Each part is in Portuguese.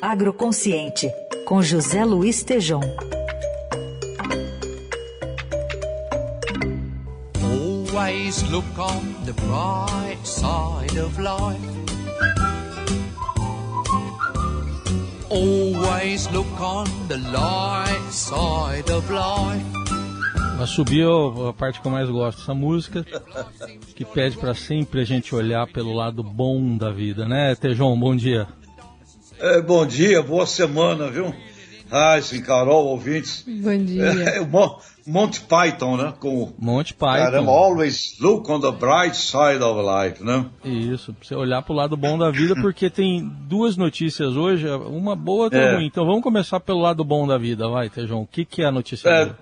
Agroconsciente, com José Luiz Tejom. Always look on the bright side of life. Always look on the light side of life. Mas subiu a parte que eu mais gosto, essa música que pede para sempre a gente olhar pelo lado bom da vida, né, Tejão? Bom dia. É, bom dia, boa semana, viu? Raíssa, Carol, ouvintes. Bom dia. É, o Monty Python, né? Com, Monty Python. Caramba, always look on the bright side of life, né? Isso, pra você olhar pro lado bom da vida, porque tem duas notícias hoje, uma boa e outra É. ruim. Então vamos começar pelo lado bom da vida, vai, Tejão. O que, que é a notícia É, boa?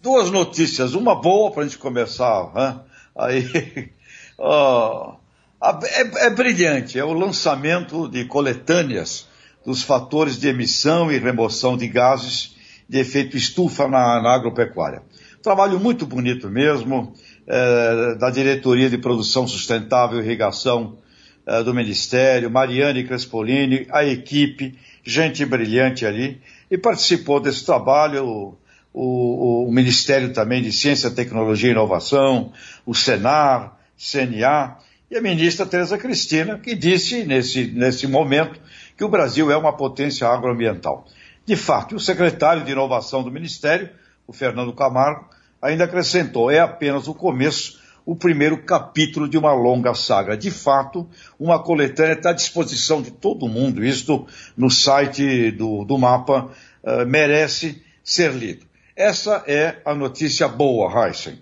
duas notícias, uma boa pra gente começar, né? Aí, ó, a- é, é brilhante, é o lançamento de coletâneas dos fatores de emissão e remoção de gases de efeito estufa na, na agropecuária. Trabalho muito bonito mesmo, é, da Diretoria de Produção Sustentável e Irrigação é, do Ministério, Mariane Crespolini, a equipe, gente brilhante ali, e participou desse trabalho o, o- o Ministério também de Ciência, Tecnologia e Inovação, o Senar, CNA, e a ministra Tereza Cristina, que disse nesse, nesse momento que o Brasil é uma potência agroambiental. De fato, o secretário de Inovação do Ministério, o Fernando Camargo, ainda acrescentou: é apenas o começo, o primeiro capítulo de uma longa saga. De fato, uma coletânea está à disposição de todo mundo, isto no site do, do mapa, eh, merece ser lido. Essa é a notícia boa, Heisen.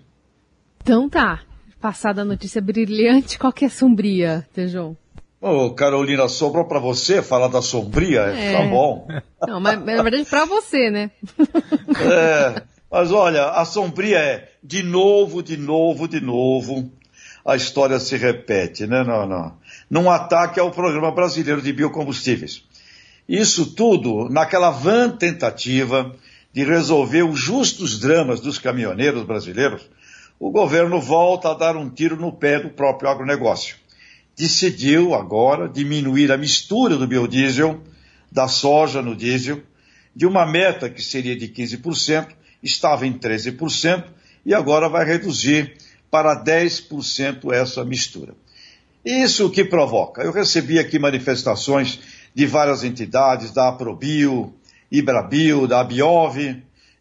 Então tá. Passada a notícia brilhante, qual que é a sombria, Tejão? Ô, Carolina, sobrou para você falar da sombria? É. Tá bom. Não, mas na verdade pra você, né? É, mas olha, a sombria é de novo, de novo, de novo, a história se repete, né? Não, não. Num ataque ao Programa Brasileiro de Biocombustíveis. Isso tudo naquela vã tentativa de resolver os justos dramas dos caminhoneiros brasileiros, o governo volta a dar um tiro no pé do próprio agronegócio. Decidiu agora diminuir a mistura do biodiesel, da soja no diesel, de uma meta que seria de 15%, estava em 13%, e agora vai reduzir para 10% essa mistura. Isso o que provoca? Eu recebi aqui manifestações de várias entidades, da Aprobio, Ibrabio, da Abiov,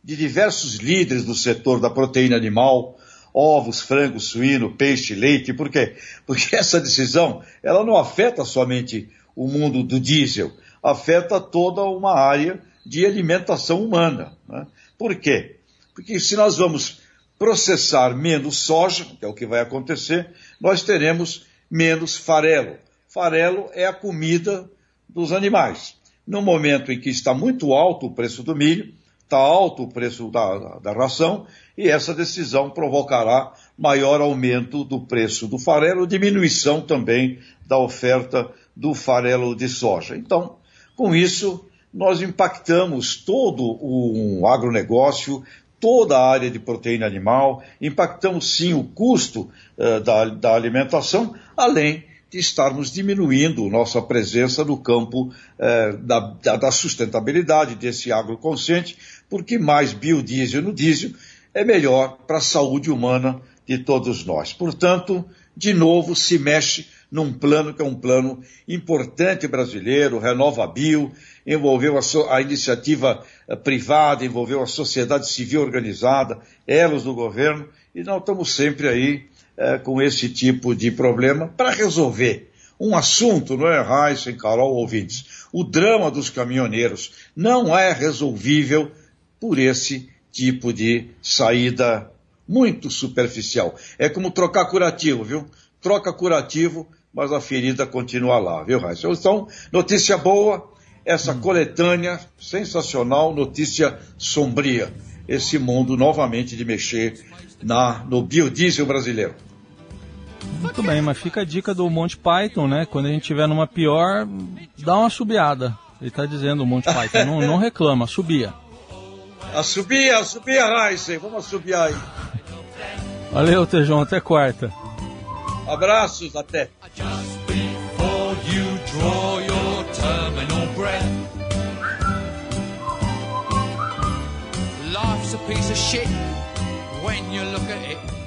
de diversos líderes do setor da proteína animal, ovos, frango, suíno, peixe, leite. Por quê? Porque essa decisão, ela não afeta somente o mundo do diesel, afeta toda uma área de alimentação humana. Né? Por quê? Porque se nós vamos processar menos soja, que é o que vai acontecer, nós teremos menos farelo. Farelo é a comida dos animais. No momento em que está muito alto o preço do milho, está alto o preço da, da, ração, e essa decisão provocará maior aumento do preço do farelo, diminuição também da oferta do farelo de soja. Então, com isso, nós impactamos todo o agronegócio, toda a área de proteína animal, impactamos sim o custo uh, da, da, alimentação, além de estarmos diminuindo nossa presença no campo uh, da, da, da, sustentabilidade desse agroconsciente, porque mais biodiesel no diesel é melhor para a saúde humana de todos nós. Portanto, de novo se mexe num plano que é um plano importante brasileiro, Renova Bio, envolveu a, so, a, iniciativa privada, envolveu a sociedade civil organizada, elos do governo, e nós estamos sempre aí é, com esse tipo de problema para resolver um assunto, não é, Heisen, Carol, ouvintes? O drama dos caminhoneiros não é resolvível por esse tipo de saída muito superficial. É como trocar curativo, viu? Troca curativo, mas a ferida continua lá, viu, Heisen? Então, notícia boa, essa hum. coletânea sensacional, notícia sombria. Esse mundo novamente de mexer na, no biodiesel brasileiro. Muito bem, mas fica a dica do Monty Python, né? Quando a gente tiver numa pior, dá uma subiada. Ele está dizendo o Monty Python, não, não reclama, subia. A subia, a subia, Heisen, vamos subir aí. Valeu, Tejão, até quarta. Abraços, até. Just before you draw your terminal breath. Life's a piece of shit when you look at it